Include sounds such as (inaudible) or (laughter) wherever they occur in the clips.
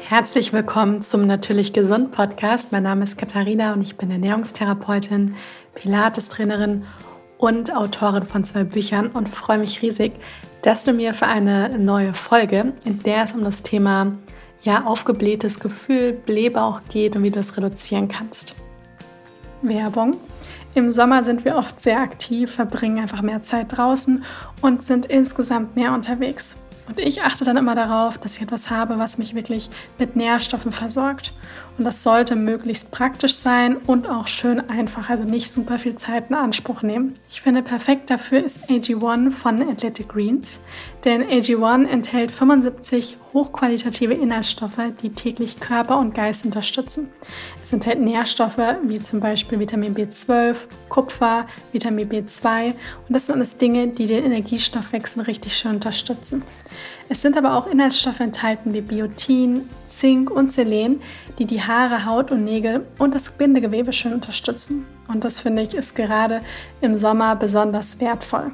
Herzlich willkommen zum Natürlich Gesund Podcast. Mein Name ist Katharina und ich bin Ernährungstherapeutin, Pilates-Trainerin und Autorin von zwei Büchern und freue mich riesig, dass du mir für eine neue Folge, in der es um das Thema ja aufgeblähtes Gefühl, Blähbauch geht und wie du es reduzieren kannst. Werbung. Im Sommer sind wir oft sehr aktiv, verbringen einfach mehr Zeit draußen und sind insgesamt mehr unterwegs. Und ich achte dann immer darauf, dass ich etwas habe, was mich wirklich mit Nährstoffen versorgt. Und das sollte möglichst praktisch sein und auch schön einfach, also nicht super viel Zeit in Anspruch nehmen. Ich finde, perfekt dafür ist AG1 von Athletic Greens, denn AG1 enthält 75 hochqualitative Inhaltsstoffe, die täglich Körper und Geist unterstützen. Es enthält Nährstoffe wie zum Beispiel Vitamin B12, Kupfer, Vitamin B2 und das sind alles Dinge, die den Energiestoffwechsel richtig schön unterstützen. Es sind aber auch Inhaltsstoffe enthalten wie Biotin, Zink und Selen, die die Haare, Haut und Nägel und das Bindegewebe schön unterstützen. Und das finde ich ist gerade im Sommer besonders wertvoll.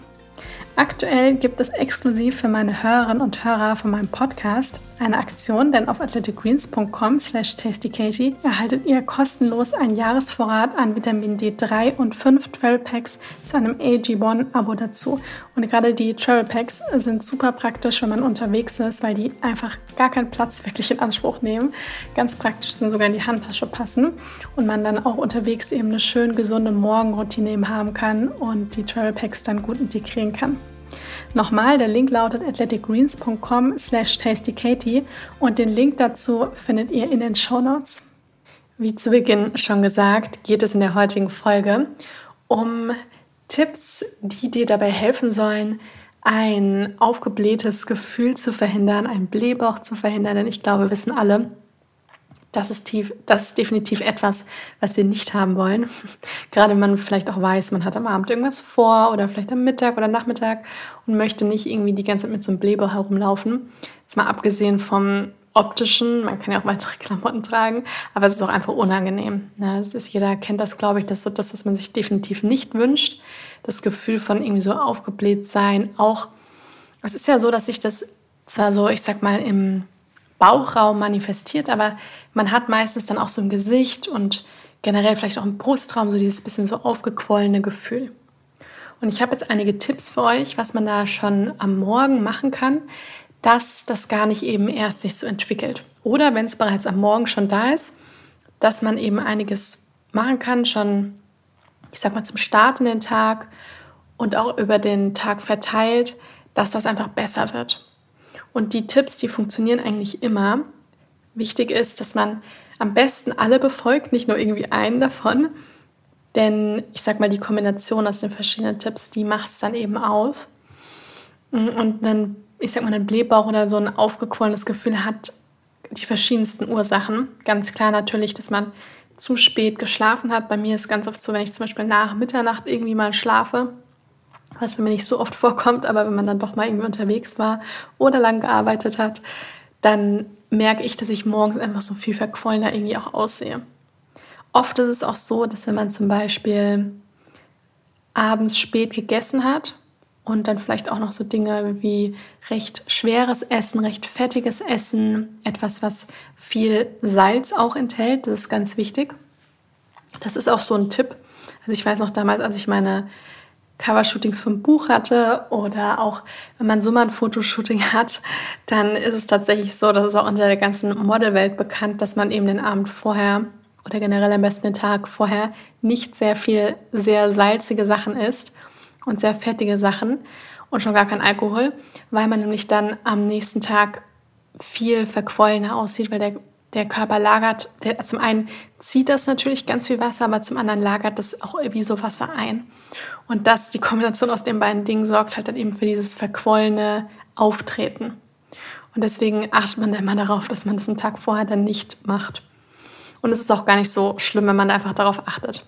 Aktuell gibt es exklusiv für meine Hörerinnen und Hörer von meinem Podcast eine Aktion, denn auf athleticgreens.com slash tastykatie erhaltet ihr kostenlos einen Jahresvorrat an Vitamin D3 und 5 Travel Packs zu einem AG1-Abo dazu. Und gerade die Travel Packs sind super praktisch, wenn man unterwegs ist, weil die einfach gar keinen Platz wirklich in Anspruch nehmen. Ganz praktisch sind sogar in die Handtasche passen und man dann auch unterwegs eben eine schön gesunde Morgenroutine eben haben kann und die Travel Packs dann gut integrieren kann. Nochmal, der Link lautet athleticgreens.com slash tastykatie und den Link dazu findet ihr in den Show Notes. Wie zu Beginn schon gesagt, geht es in der heutigen Folge um Tipps, die dir dabei helfen sollen, ein aufgeblähtes Gefühl zu verhindern, einen Blähbauch zu verhindern, denn ich glaube, wissen alle, das ist, tief, das ist definitiv etwas, was wir nicht haben wollen. (laughs) Gerade wenn man vielleicht auch weiß, man hat am Abend irgendwas vor oder vielleicht am Mittag oder Nachmittag und möchte nicht irgendwie die ganze Zeit mit so einem Bläber herumlaufen. Jetzt mal abgesehen vom optischen, man kann ja auch (laughs) weitere Klamotten tragen, aber es ist auch einfach unangenehm. Ne? Das ist, jeder kennt das, glaube ich, das so das, was man sich definitiv nicht wünscht. Das Gefühl von irgendwie so aufgebläht sein. Auch, es ist ja so, dass sich das zwar so, ich sag mal, im Bauchraum manifestiert, aber man hat meistens dann auch so im Gesicht und generell vielleicht auch im Brustraum so dieses bisschen so aufgequollene Gefühl. Und ich habe jetzt einige Tipps für euch, was man da schon am Morgen machen kann, dass das gar nicht eben erst sich so entwickelt. Oder wenn es bereits am Morgen schon da ist, dass man eben einiges machen kann, schon, ich sag mal, zum Start in den Tag und auch über den Tag verteilt, dass das einfach besser wird. Und die Tipps, die funktionieren eigentlich immer. Wichtig ist, dass man am besten alle befolgt, nicht nur irgendwie einen davon. Denn ich sag mal, die Kombination aus den verschiedenen Tipps, die macht es dann eben aus. Und dann, ich sag mal, ein Blähbauch oder so ein aufgequollenes Gefühl hat die verschiedensten Ursachen. Ganz klar natürlich, dass man zu spät geschlafen hat. Bei mir ist ganz oft so, wenn ich zum Beispiel nach Mitternacht irgendwie mal schlafe, was mir nicht so oft vorkommt, aber wenn man dann doch mal irgendwie unterwegs war oder lang gearbeitet hat, dann merke ich, dass ich morgens einfach so viel verquollener irgendwie auch aussehe. Oft ist es auch so, dass wenn man zum Beispiel abends spät gegessen hat und dann vielleicht auch noch so Dinge wie recht schweres Essen, recht fettiges Essen, etwas, was viel Salz auch enthält, das ist ganz wichtig. Das ist auch so ein Tipp. Also ich weiß noch damals, als ich meine Covershootings vom Buch hatte oder auch wenn man so mal ein Fotoshooting hat, dann ist es tatsächlich so, dass es auch unter der ganzen Modelwelt bekannt, dass man eben den Abend vorher oder generell am besten den Tag vorher nicht sehr viel sehr salzige Sachen isst und sehr fettige Sachen und schon gar kein Alkohol, weil man nämlich dann am nächsten Tag viel verquollener aussieht, weil der der Körper lagert, der, zum einen zieht das natürlich ganz viel Wasser, aber zum anderen lagert das auch wie so Wasser ein. Und das, die Kombination aus den beiden Dingen sorgt halt dann eben für dieses verquollene Auftreten. Und deswegen achtet man immer darauf, dass man das einen Tag vorher dann nicht macht. Und es ist auch gar nicht so schlimm, wenn man einfach darauf achtet.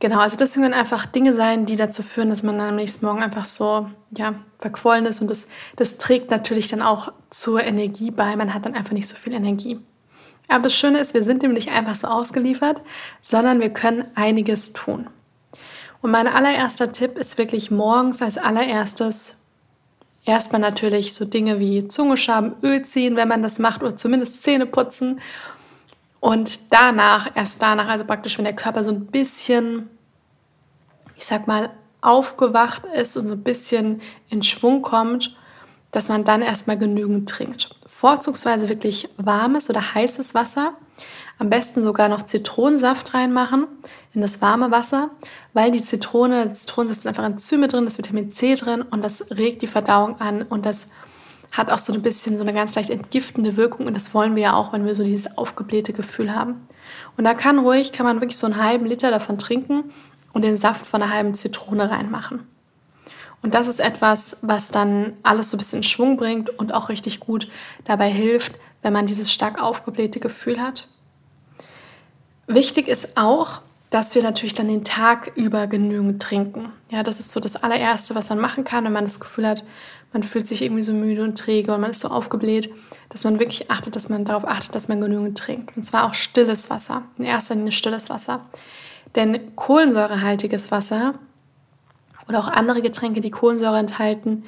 Genau, also das können einfach Dinge sein, die dazu führen, dass man dann am nächsten Morgen einfach so, ja, verquollen ist und das, das trägt natürlich dann auch zur Energie bei. Man hat dann einfach nicht so viel Energie. Aber das Schöne ist, wir sind dem nicht einfach so ausgeliefert, sondern wir können einiges tun. Und mein allererster Tipp ist wirklich morgens als allererstes Erstmal natürlich so Dinge wie Zungeschaben, Öl ziehen, wenn man das macht, oder zumindest Zähne putzen. Und danach, erst danach, also praktisch, wenn der Körper so ein bisschen, ich sag mal, aufgewacht ist und so ein bisschen in Schwung kommt, dass man dann erstmal genügend trinkt. Vorzugsweise wirklich warmes oder heißes Wasser. Am besten sogar noch Zitronensaft reinmachen in das warme Wasser, weil die Zitrone, Zitronensaft ist einfach Enzyme drin, das Vitamin C drin und das regt die Verdauung an und das hat auch so ein bisschen so eine ganz leicht entgiftende Wirkung und das wollen wir ja auch, wenn wir so dieses aufgeblähte Gefühl haben. Und da kann ruhig, kann man wirklich so einen halben Liter davon trinken und den Saft von einer halben Zitrone reinmachen. Und das ist etwas, was dann alles so ein bisschen in Schwung bringt und auch richtig gut dabei hilft, wenn man dieses stark aufgeblähte Gefühl hat. Wichtig ist auch, dass wir natürlich dann den Tag über genügend trinken. Ja, das ist so das allererste, was man machen kann, wenn man das Gefühl hat, man fühlt sich irgendwie so müde und träge und man ist so aufgebläht, dass man wirklich achtet, dass man darauf achtet, dass man genügend trinkt. Und zwar auch stilles Wasser, in erster Linie stilles Wasser. Denn kohlensäurehaltiges Wasser oder auch andere Getränke, die Kohlensäure enthalten,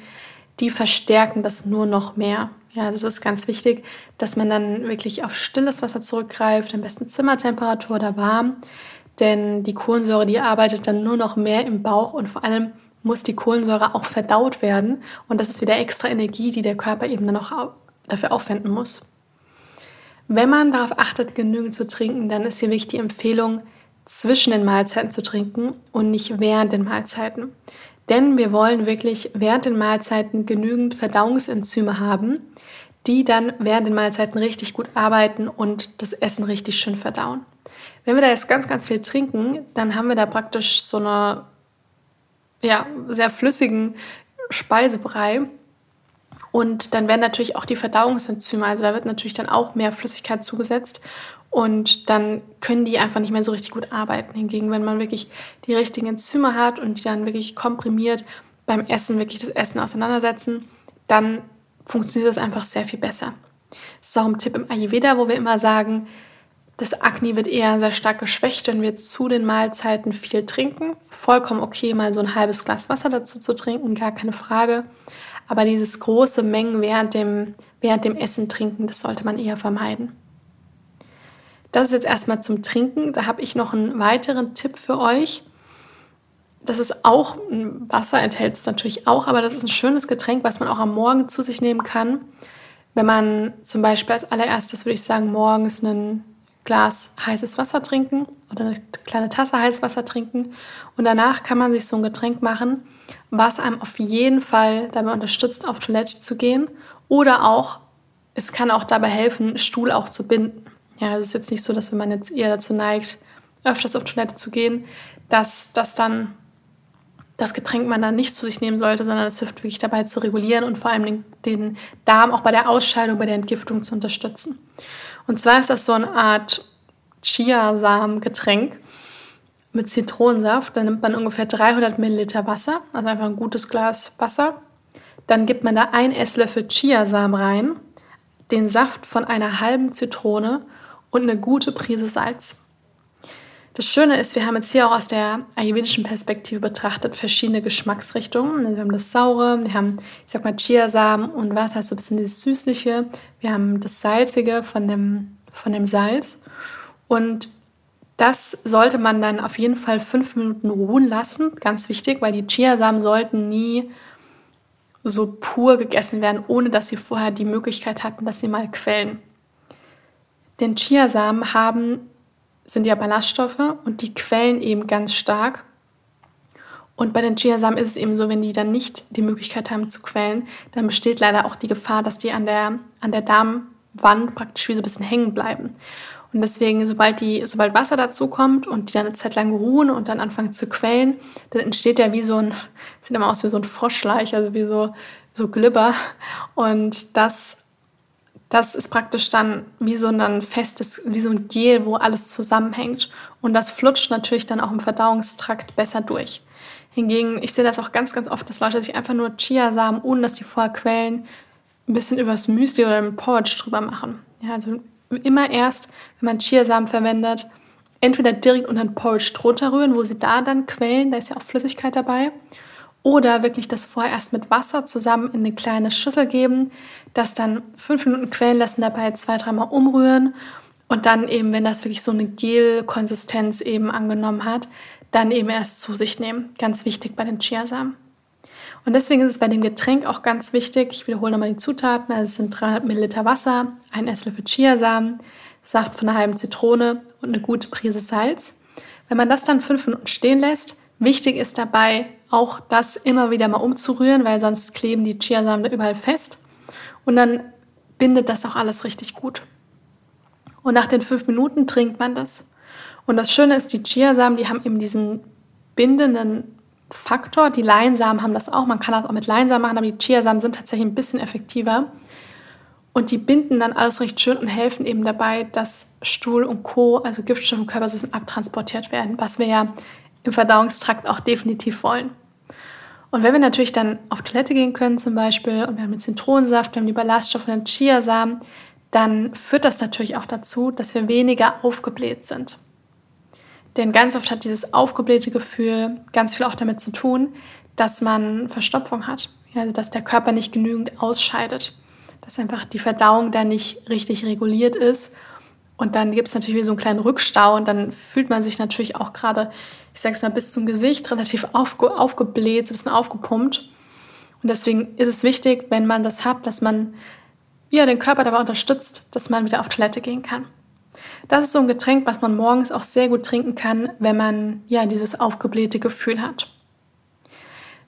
die verstärken das nur noch mehr. Ja, also es ist ganz wichtig, dass man dann wirklich auf stilles Wasser zurückgreift, am besten Zimmertemperatur oder warm, denn die Kohlensäure, die arbeitet dann nur noch mehr im Bauch und vor allem muss die Kohlensäure auch verdaut werden. Und das ist wieder extra Energie, die der Körper eben dann noch dafür aufwenden muss. Wenn man darauf achtet, genügend zu trinken, dann ist hier wichtig die Empfehlung, zwischen den Mahlzeiten zu trinken und nicht während den Mahlzeiten. Denn wir wollen wirklich während den Mahlzeiten genügend Verdauungsenzyme haben, die dann während den Mahlzeiten richtig gut arbeiten und das Essen richtig schön verdauen. Wenn wir da jetzt ganz, ganz viel trinken, dann haben wir da praktisch so eine ja, sehr flüssigen Speisebrei. Und dann werden natürlich auch die Verdauungsenzyme, also da wird natürlich dann auch mehr Flüssigkeit zugesetzt und dann können die einfach nicht mehr so richtig gut arbeiten. Hingegen, wenn man wirklich die richtigen Enzyme hat und die dann wirklich komprimiert beim Essen wirklich das Essen auseinandersetzen, dann funktioniert das einfach sehr viel besser. Das ist auch ein Tipp im Ayurveda, wo wir immer sagen, das Akne wird eher sehr stark geschwächt, wenn wir zu den Mahlzeiten viel trinken. Vollkommen okay, mal so ein halbes Glas Wasser dazu zu trinken, gar keine Frage. Aber dieses große Mengen während dem, während dem Essen trinken, das sollte man eher vermeiden. Das ist jetzt erstmal zum Trinken. Da habe ich noch einen weiteren Tipp für euch. Das ist auch, Wasser enthält es natürlich auch, aber das ist ein schönes Getränk, was man auch am Morgen zu sich nehmen kann. Wenn man zum Beispiel als allererstes, würde ich sagen, morgens ein Glas heißes Wasser trinken oder eine kleine Tasse heißes Wasser trinken und danach kann man sich so ein Getränk machen, was einem auf jeden Fall dabei unterstützt, auf Toilette zu gehen oder auch, es kann auch dabei helfen, Stuhl auch zu binden. Ja, es ist jetzt nicht so, dass wenn man jetzt eher dazu neigt, öfters auf Toilette zu gehen, dass das dann das Getränk man dann nicht zu sich nehmen sollte, sondern es hilft wirklich dabei zu regulieren und vor allem den, den Darm auch bei der Ausscheidung, bei der Entgiftung zu unterstützen. Und zwar ist das so eine Art Chiasamen-Getränk mit Zitronensaft. Da nimmt man ungefähr 300 Milliliter Wasser, also einfach ein gutes Glas Wasser. Dann gibt man da ein Esslöffel Chiasamen rein, den Saft von einer halben Zitrone und eine gute Prise Salz. Das Schöne ist, wir haben jetzt hier auch aus der ayurvedischen Perspektive betrachtet verschiedene Geschmacksrichtungen. Wir haben das Saure, wir haben, ich sag mal, Chiasamen und Wasser, so ein bisschen das Süßliche. Wir haben das Salzige von dem, von dem Salz. Und das sollte man dann auf jeden Fall fünf Minuten ruhen lassen. Ganz wichtig, weil die Chiasamen sollten nie so pur gegessen werden, ohne dass sie vorher die Möglichkeit hatten, dass sie mal quellen. Denn Chiasamen haben, sind ja Ballaststoffe und die quellen eben ganz stark. Und bei den Chiasamen ist es eben so, wenn die dann nicht die Möglichkeit haben zu quellen, dann besteht leider auch die Gefahr, dass die an der, an der Darmwand praktisch wie so ein bisschen hängen bleiben. Und deswegen, sobald, die, sobald Wasser dazu kommt und die dann eine Zeit lang ruhen und dann anfangen zu quellen, dann entsteht ja wie so ein, (laughs) sieht immer aus wie so ein Froschleich, also wie so, so Glibber. Und das das ist praktisch dann wie so ein festes, wie so ein Gel, wo alles zusammenhängt. Und das flutscht natürlich dann auch im Verdauungstrakt besser durch. Hingegen, ich sehe das auch ganz, ganz oft, dass Leute sich einfach nur Chiasamen, ohne dass die vorher quellen, ein bisschen übers Müsli oder im Porridge drüber machen. Ja, also immer erst, wenn man Chiasamen verwendet, entweder direkt unter den Porridge drunter rühren, wo sie da dann quellen, da ist ja auch Flüssigkeit dabei, Oder wirklich das vorher erst mit Wasser zusammen in eine kleine Schüssel geben, das dann fünf Minuten quellen lassen, dabei zwei, dreimal umrühren und dann eben, wenn das wirklich so eine Gel-Konsistenz eben angenommen hat, dann eben erst zu sich nehmen. Ganz wichtig bei den Chiasamen. Und deswegen ist es bei dem Getränk auch ganz wichtig, ich wiederhole nochmal die Zutaten, also es sind 300 Milliliter Wasser, ein Esslöffel Chiasamen, Saft von einer halben Zitrone und eine gute Prise Salz. Wenn man das dann fünf Minuten stehen lässt, wichtig ist dabei auch das immer wieder mal umzurühren, weil sonst kleben die Chiasamen da überall fest. Und dann bindet das auch alles richtig gut. Und nach den fünf Minuten trinkt man das. Und das Schöne ist, die Chiasamen, die haben eben diesen bindenden Faktor. Die Leinsamen haben das auch. Man kann das auch mit Leinsamen machen, aber die Chiasamen sind tatsächlich ein bisschen effektiver. Und die binden dann alles recht schön und helfen eben dabei, dass Stuhl und Co., also Giftstoffe im Körper, so abtransportiert werden, was wir ja im Verdauungstrakt auch definitiv wollen. Und wenn wir natürlich dann auf Toilette gehen können zum Beispiel und wir haben den Zitronensaft, wir haben die Ballaststoffe und den Chiasamen, dann führt das natürlich auch dazu, dass wir weniger aufgebläht sind. Denn ganz oft hat dieses aufgeblähte Gefühl ganz viel auch damit zu tun, dass man Verstopfung hat. Also dass der Körper nicht genügend ausscheidet. Dass einfach die Verdauung da nicht richtig reguliert ist. Und dann gibt es natürlich so einen kleinen Rückstau und dann fühlt man sich natürlich auch gerade, ich sag's mal, bis zum Gesicht relativ aufge aufgebläht, so ein bisschen aufgepumpt. Und deswegen ist es wichtig, wenn man das hat, dass man ja, den Körper dabei unterstützt, dass man wieder auf Toilette gehen kann. Das ist so ein Getränk, was man morgens auch sehr gut trinken kann, wenn man ja dieses aufgeblähte Gefühl hat.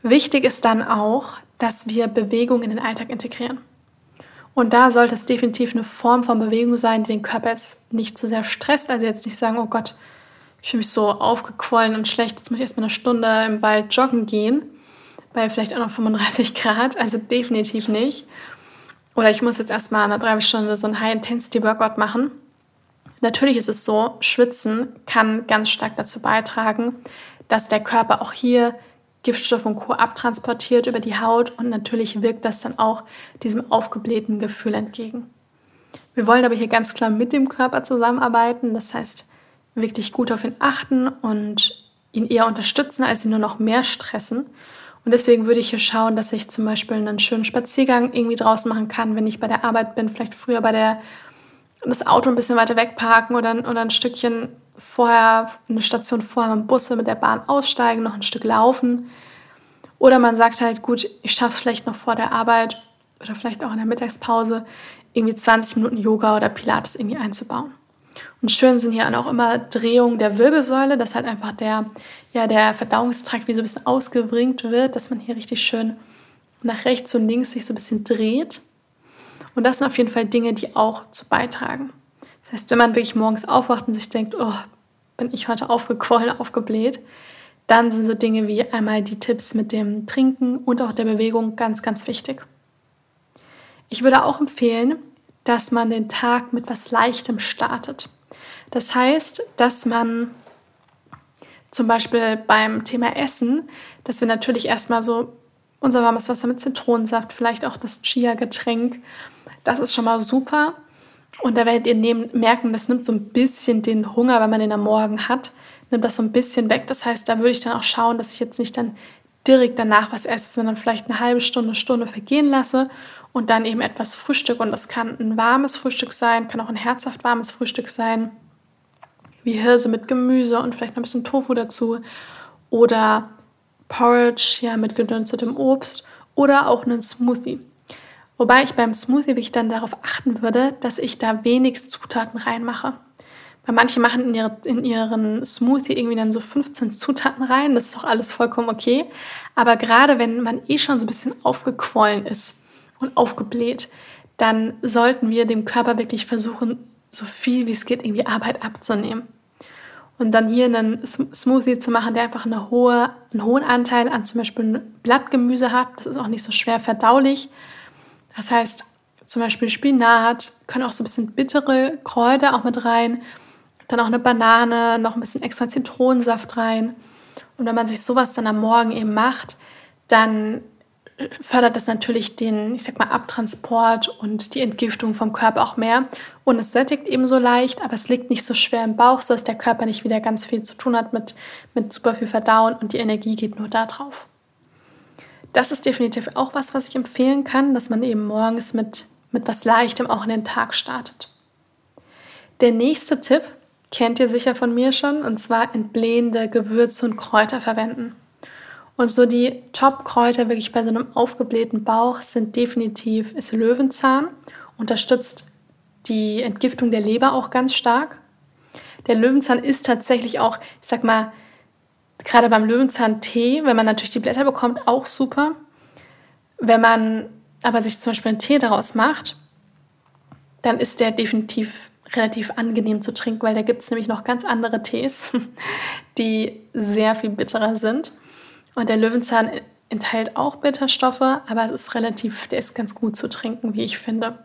Wichtig ist dann auch, dass wir Bewegung in den Alltag integrieren. Und da sollte es definitiv eine Form von Bewegung sein, die den Körper jetzt nicht zu sehr stresst. Also jetzt nicht sagen, oh Gott, ich fühle mich so aufgequollen und schlecht, jetzt muss ich erstmal eine Stunde im Wald joggen gehen, bei vielleicht auch noch 35 Grad. Also definitiv nicht. Oder ich muss jetzt erstmal eine Dreiviertelstunde so ein High-Intensity-Workout machen. Natürlich ist es so, Schwitzen kann ganz stark dazu beitragen, dass der Körper auch hier Giftstoff und Co. abtransportiert über die Haut und natürlich wirkt das dann auch diesem aufgeblähten Gefühl entgegen. Wir wollen aber hier ganz klar mit dem Körper zusammenarbeiten, das heißt wirklich gut auf ihn achten und ihn eher unterstützen, als ihn nur noch mehr stressen. Und deswegen würde ich hier schauen, dass ich zum Beispiel einen schönen Spaziergang irgendwie draußen machen kann, wenn ich bei der Arbeit bin, vielleicht früher bei der das Auto ein bisschen weiter wegparken oder, oder ein Stückchen vorher, eine Station vorher mit dem Bus mit der Bahn aussteigen, noch ein Stück laufen. Oder man sagt halt, gut, ich schaffe es vielleicht noch vor der Arbeit oder vielleicht auch in der Mittagspause, irgendwie 20 Minuten Yoga oder Pilates irgendwie einzubauen. Und schön sind hier auch immer Drehungen der Wirbelsäule, dass halt einfach der, ja, der Verdauungstrakt wie so ein bisschen ausgebringt wird, dass man hier richtig schön nach rechts und links sich so ein bisschen dreht. Und das sind auf jeden Fall Dinge, die auch zu beitragen. Das heißt, wenn man wirklich morgens aufwacht und sich denkt, oh, bin ich heute aufgequollen, aufgebläht, dann sind so Dinge wie einmal die Tipps mit dem Trinken und auch der Bewegung ganz, ganz wichtig. Ich würde auch empfehlen, dass man den Tag mit was Leichtem startet. Das heißt, dass man zum Beispiel beim Thema Essen, dass wir natürlich erstmal so unser warmes Wasser mit Zitronensaft, vielleicht auch das Chia-Getränk das ist schon mal super. Und da werdet ihr nehmen, merken, das nimmt so ein bisschen den Hunger, wenn man den am Morgen hat, nimmt das so ein bisschen weg. Das heißt, da würde ich dann auch schauen, dass ich jetzt nicht dann direkt danach was esse, sondern vielleicht eine halbe Stunde, Stunde vergehen lasse und dann eben etwas Frühstück. Und das kann ein warmes Frühstück sein, kann auch ein herzhaft warmes Frühstück sein, wie Hirse mit Gemüse und vielleicht noch ein bisschen Tofu dazu. Oder Porridge ja, mit gedünstetem Obst oder auch einen Smoothie. Wobei ich beim Smoothie wirklich dann darauf achten würde, dass ich da wenig Zutaten reinmache. Weil manche machen in, ihre, in ihren Smoothie irgendwie dann so 15 Zutaten rein. Das ist auch alles vollkommen okay. Aber gerade wenn man eh schon so ein bisschen aufgequollen ist und aufgebläht, dann sollten wir dem Körper wirklich versuchen, so viel wie es geht, irgendwie Arbeit abzunehmen. Und dann hier einen Smoothie zu machen, der einfach eine hohe, einen hohen Anteil an zum Beispiel Blattgemüse hat. Das ist auch nicht so schwer verdaulich das heißt, zum Beispiel Spinat, können auch so ein bisschen bittere Kräuter auch mit rein. Dann auch eine Banane, noch ein bisschen extra Zitronensaft rein. Und wenn man sich sowas dann am Morgen eben macht, dann fördert das natürlich den, ich sag mal, Abtransport und die Entgiftung vom Körper auch mehr. Und es sättigt ebenso leicht, aber es liegt nicht so schwer im Bauch, sodass der Körper nicht wieder ganz viel zu tun hat mit, mit super viel Verdauen und die Energie geht nur da drauf. Das ist definitiv auch was, was ich empfehlen kann, dass man eben morgens mit, mit was Leichtem auch in den Tag startet. Der nächste Tipp kennt ihr sicher von mir schon, und zwar entblähende Gewürze und Kräuter verwenden. Und so die Top-Kräuter wirklich bei so einem aufgeblähten Bauch sind definitiv ist Löwenzahn, unterstützt die Entgiftung der Leber auch ganz stark. Der Löwenzahn ist tatsächlich auch, ich sag mal, gerade beim Löwenzahn-Tee, wenn man natürlich die Blätter bekommt, auch super. Wenn man aber sich zum Beispiel einen Tee daraus macht, dann ist der definitiv relativ angenehm zu trinken, weil da gibt es nämlich noch ganz andere Tees, (laughs) die sehr viel bitterer sind. Und der Löwenzahn enthält auch Bitterstoffe, aber es ist relativ, der ist ganz gut zu trinken, wie ich finde.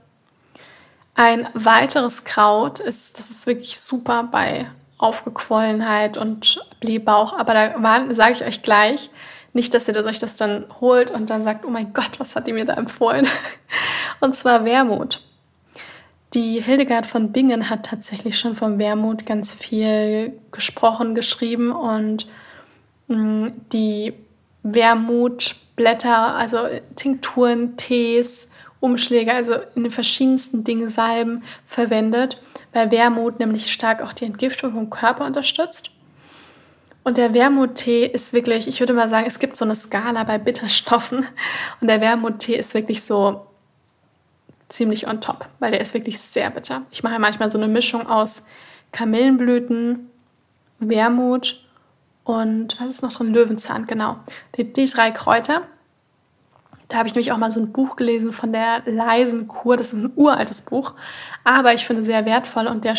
Ein weiteres Kraut ist, das ist wirklich super bei Aufgequollenheit und Blähbauch, aber da sage ich euch gleich, nicht, dass ihr euch das dann holt und dann sagt, oh mein Gott, was hat die mir da empfohlen? (laughs) Und zwar Wermut. Die Hildegard von Bingen hat tatsächlich schon vom Wermut ganz viel gesprochen, geschrieben und mm, die Wermutblätter, also Tinkturen, Tees, Umschläge, also in den verschiedensten Dingen Salben verwendet, weil Wermut nämlich stark auch die Entgiftung vom Körper unterstützt. Und der Wermuttee ist wirklich, ich würde mal sagen, es gibt so eine Skala bei Bitterstoffen und der Wermuttee ist wirklich so ziemlich on top, weil der ist wirklich sehr bitter. Ich mache manchmal so eine Mischung aus Kamillenblüten, Wermut und was ist noch drin? Löwenzahn, genau. Die, die drei Kräuter. Da habe ich nämlich auch mal so ein Buch gelesen von der leisen Kur. Das ist ein uraltes Buch, aber ich finde sehr wertvoll. Und der,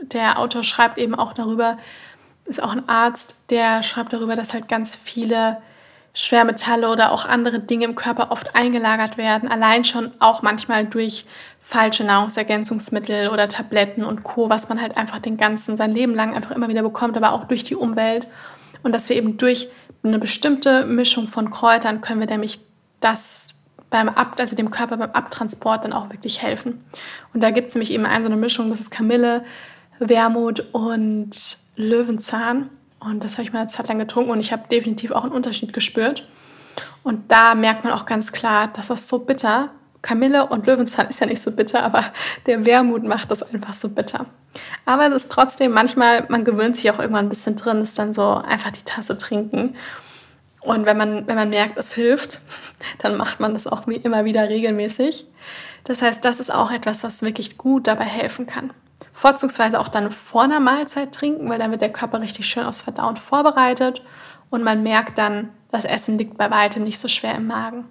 der Autor schreibt eben auch darüber, ist auch ein Arzt, der schreibt darüber, dass halt ganz viele Schwermetalle oder auch andere Dinge im Körper oft eingelagert werden, allein schon auch manchmal durch falsche Nahrungsergänzungsmittel oder Tabletten und Co., was man halt einfach den ganzen, sein Leben lang einfach immer wieder bekommt, aber auch durch die Umwelt. Und dass wir eben durch eine bestimmte Mischung von Kräutern können wir nämlich das beim Ab, also dem Körper beim Abtransport dann auch wirklich helfen. Und da gibt es nämlich eben eine so eine Mischung, das ist Kamille, Wermut und Löwenzahn. Und das habe ich mal eine Zeit lang getrunken und ich habe definitiv auch einen Unterschied gespürt. Und da merkt man auch ganz klar, dass das so bitter. Kamille und Löwenzahn ist ja nicht so bitter, aber der Wermut macht das einfach so bitter. Aber es ist trotzdem manchmal, man gewöhnt sich auch irgendwann ein bisschen drin, ist dann so einfach die Tasse trinken. Und wenn man, wenn man merkt, es hilft, dann macht man das auch immer wieder regelmäßig. Das heißt, das ist auch etwas, was wirklich gut dabei helfen kann. Vorzugsweise auch dann vor einer Mahlzeit trinken, weil dann wird der Körper richtig schön aufs Verdauen vorbereitet und man merkt dann, das Essen liegt bei weitem nicht so schwer im Magen.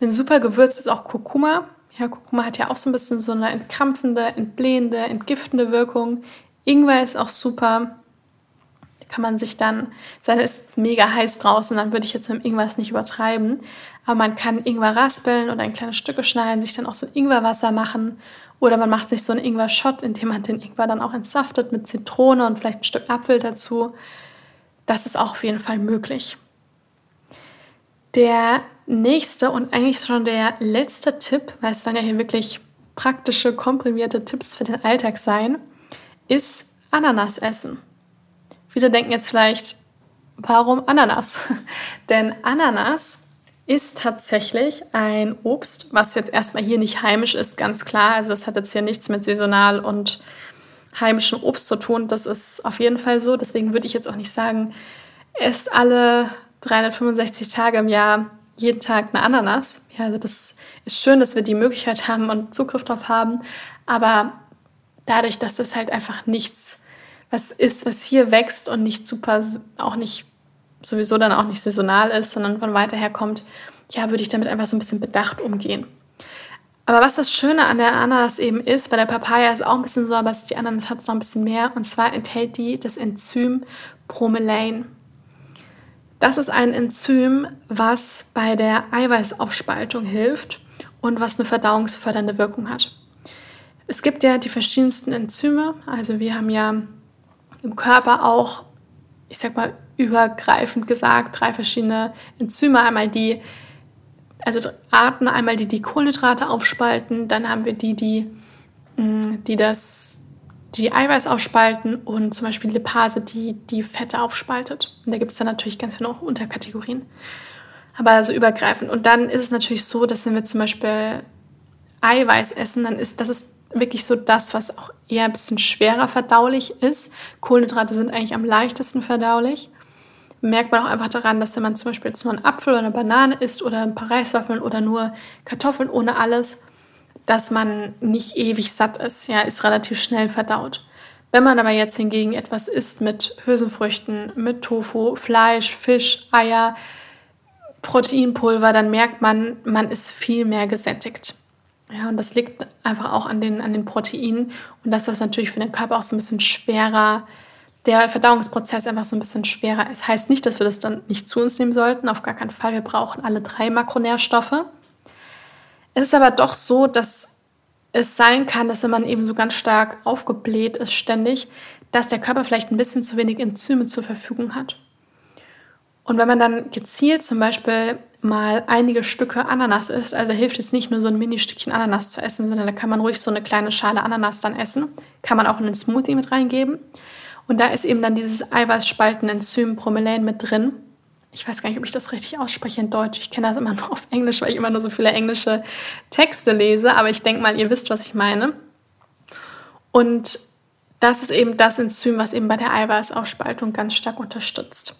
Ein super Gewürz ist auch Kurkuma. Ja, Kurkuma hat ja auch so ein bisschen so eine entkrampfende, entblähende, entgiftende Wirkung. Ingwer ist auch super. Kann man sich dann, es ist mega heiß draußen, dann würde ich jetzt mit dem Ingwer es nicht übertreiben. Aber man kann Ingwer raspeln oder in kleine Stücke schneiden, sich dann auch so Ingwerwasser machen oder man macht sich so einen Ingwer-Shot, indem man den Ingwer dann auch entsaftet mit Zitrone und vielleicht ein Stück Apfel dazu. Das ist auch auf jeden Fall möglich. Der nächste und eigentlich schon der letzte Tipp, weil es dann ja hier wirklich praktische, komprimierte Tipps für den Alltag sein, ist Ananas essen. Viele denken jetzt vielleicht, warum Ananas? (laughs) Denn Ananas ist tatsächlich ein Obst, was jetzt erstmal hier nicht heimisch ist, ganz klar. Also das hat jetzt hier nichts mit saisonal und heimischem Obst zu tun. Das ist auf jeden Fall so. Deswegen würde ich jetzt auch nicht sagen, esst alle 365 Tage im Jahr jeden Tag eine Ananas. Ja, also das ist schön, dass wir die Möglichkeit haben und Zugriff darauf haben. Aber dadurch, dass das halt einfach nichts was ist, was hier wächst und nicht super, auch nicht sowieso dann auch nicht saisonal ist, sondern von weiter her kommt, ja, würde ich damit einfach so ein bisschen bedacht umgehen. Aber was das Schöne an der Ananas eben ist, bei der Papaya ist auch ein bisschen so, aber die Ananas hat es noch ein bisschen mehr. Und zwar enthält die das Enzym Bromelain. Das ist ein Enzym, was bei der Eiweißaufspaltung hilft und was eine verdauungsfördernde Wirkung hat. Es gibt ja die verschiedensten Enzyme. Also wir haben ja im Körper auch, ich sag mal, übergreifend gesagt drei verschiedene Enzyme. Einmal die, also Arten, einmal die, die Kohlenhydrate aufspalten, dann haben wir die, die, mm, die das die Eiweiß aufspalten und zum Beispiel Lipase, die die Fette aufspaltet. Und da gibt es dann natürlich ganz viele auch Unterkategorien. aber also übergreifend. Und dann ist es natürlich so, dass wenn wir zum Beispiel Eiweiß essen, dann ist das ist wirklich so das, was auch eher ein bisschen schwerer verdaulich ist. Kohlenhydrate sind eigentlich am leichtesten verdaulich. Merkt man auch einfach daran, dass wenn man zum Beispiel jetzt nur einen Apfel oder eine Banane isst oder ein paar Reiswaffeln oder nur Kartoffeln ohne alles, dass man nicht ewig satt ist. Ja, ist relativ schnell verdaut. Wenn man aber jetzt hingegen etwas isst mit Hülsenfrüchten, mit Tofu, Fleisch, Fisch, Eier, Proteinpulver, dann merkt man, man ist viel mehr gesättigt. Ja, und das liegt einfach auch an den, an den Proteinen und dass das natürlich für den Körper auch so ein bisschen schwerer, der Verdauungsprozess einfach so ein bisschen schwerer ist. Heißt nicht, dass wir das dann nicht zu uns nehmen sollten, auf gar keinen Fall. Wir brauchen alle drei Makronährstoffe. Es ist aber doch so, dass es sein kann, dass wenn man eben so ganz stark aufgebläht ist ständig, dass der Körper vielleicht ein bisschen zu wenig Enzyme zur Verfügung hat. Und wenn man dann gezielt zum Beispiel mal einige Stücke Ananas isst, also hilft es nicht nur so ein Mini-Stückchen Ananas zu essen, sondern da kann man ruhig so eine kleine Schale Ananas dann essen. Kann man auch in den Smoothie mit reingeben. Und da ist eben dann dieses Eiweißspalten-Enzym Bromelain mit drin. Ich weiß gar nicht, ob ich das richtig ausspreche in Deutsch. Ich kenne das immer nur auf Englisch, weil ich immer nur so viele englische Texte lese. Aber ich denke mal, ihr wisst, was ich meine. Und das ist eben das Enzym, was eben bei der Eiweißausspaltung ganz stark unterstützt.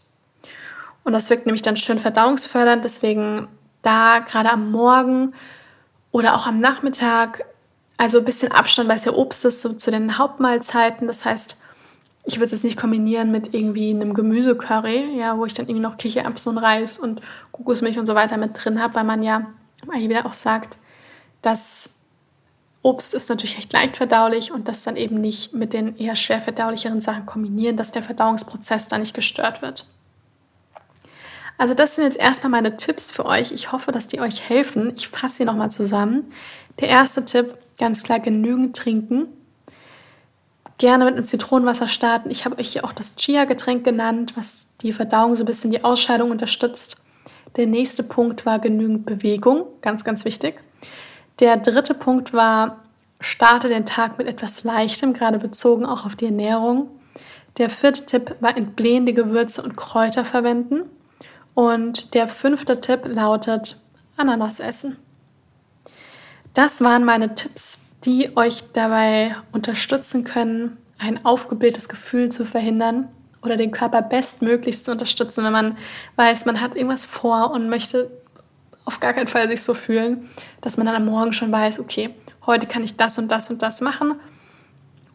Und das wirkt nämlich dann schön verdauungsfördernd. Deswegen da gerade am Morgen oder auch am Nachmittag, also ein bisschen Abstand, weil es ja Obst ist, so zu den Hauptmahlzeiten. Das heißt, ich würde es jetzt nicht kombinieren mit irgendwie einem Gemüsecurry, ja, wo ich dann irgendwie noch Kichererbsen und Reis und Kokosmilch und so weiter mit drin habe, weil man ja wieder auch sagt, dass Obst ist natürlich recht leicht verdaulich und das dann eben nicht mit den eher schwer verdaulicheren Sachen kombinieren, dass der Verdauungsprozess da nicht gestört wird. Also das sind jetzt erstmal meine Tipps für euch. Ich hoffe, dass die euch helfen. Ich fasse sie nochmal zusammen. Der erste Tipp, ganz klar genügend trinken. Gerne mit einem Zitronenwasser starten. Ich habe euch hier auch das Chia-Getränk genannt, was die Verdauung so ein bisschen die Ausscheidung unterstützt. Der nächste Punkt war genügend Bewegung, ganz, ganz wichtig. Der dritte Punkt war, starte den Tag mit etwas Leichtem, gerade bezogen auch auf die Ernährung. Der vierte Tipp war entblähende Gewürze und Kräuter verwenden. Und der fünfte Tipp lautet Ananas essen. Das waren meine Tipps, die euch dabei unterstützen können, ein aufgeblähtes Gefühl zu verhindern oder den Körper bestmöglichst zu unterstützen, wenn man weiß, man hat irgendwas vor und möchte auf gar keinen Fall sich so fühlen, dass man dann am Morgen schon weiß, okay, heute kann ich das und das und das machen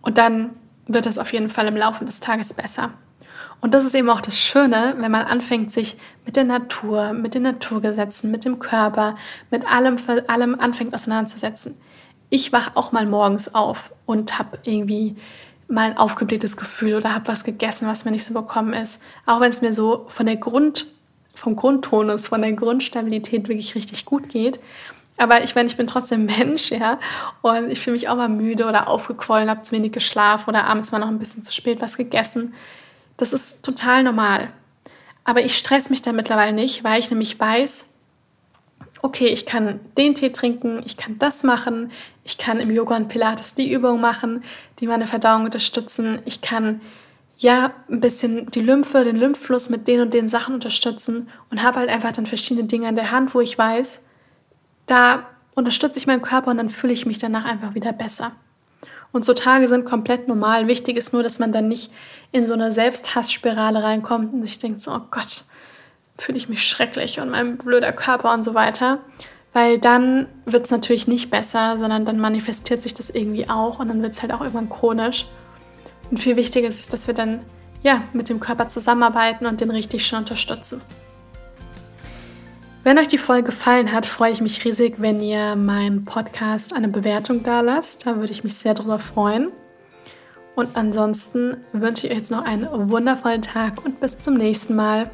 und dann wird es auf jeden Fall im Laufe des Tages besser. Und das ist eben auch das Schöne, wenn man anfängt, sich mit der Natur, mit den Naturgesetzen, mit dem Körper, mit allem, allem anfängt auseinanderzusetzen. Ich wache auch mal morgens auf und habe irgendwie mal ein aufgeblähtes Gefühl oder habe was gegessen, was mir nicht so bekommen ist. Auch wenn es mir so von der Grund, vom Grundtonus, von der Grundstabilität wirklich richtig gut geht. Aber ich meine, ich bin trotzdem (laughs) Mensch, ja. Und ich fühle mich auch mal müde oder aufgequollen, habe zu wenig geschlafen oder abends mal noch ein bisschen zu spät was gegessen. Das ist total normal. Aber ich stress mich da mittlerweile nicht, weil ich nämlich weiß, okay, ich kann den Tee trinken, ich kann das machen, ich kann im Yoga und Pilates die Übung machen, die meine Verdauung unterstützen, ich kann ja ein bisschen die Lymphe, den Lymphfluss mit den und den Sachen unterstützen und habe halt einfach dann verschiedene Dinge in der Hand, wo ich weiß, da unterstütze ich meinen Körper und dann fühle ich mich danach einfach wieder besser. Und so Tage sind komplett normal. Wichtig ist nur, dass man dann nicht in so eine Selbsthassspirale reinkommt und sich denkt so, oh Gott, fühle ich mich schrecklich und mein blöder Körper und so weiter. Weil dann wird es natürlich nicht besser, sondern dann manifestiert sich das irgendwie auch und dann wird es halt auch irgendwann chronisch. Und viel wichtiger ist, dass wir dann ja, mit dem Körper zusammenarbeiten und den richtig schön unterstützen. Wenn euch die Folge gefallen hat, freue ich mich riesig, wenn ihr meinen Podcast eine Bewertung da lasst. Da würde ich mich sehr drüber freuen. Und ansonsten wünsche ich euch jetzt noch einen wundervollen Tag und bis zum nächsten Mal.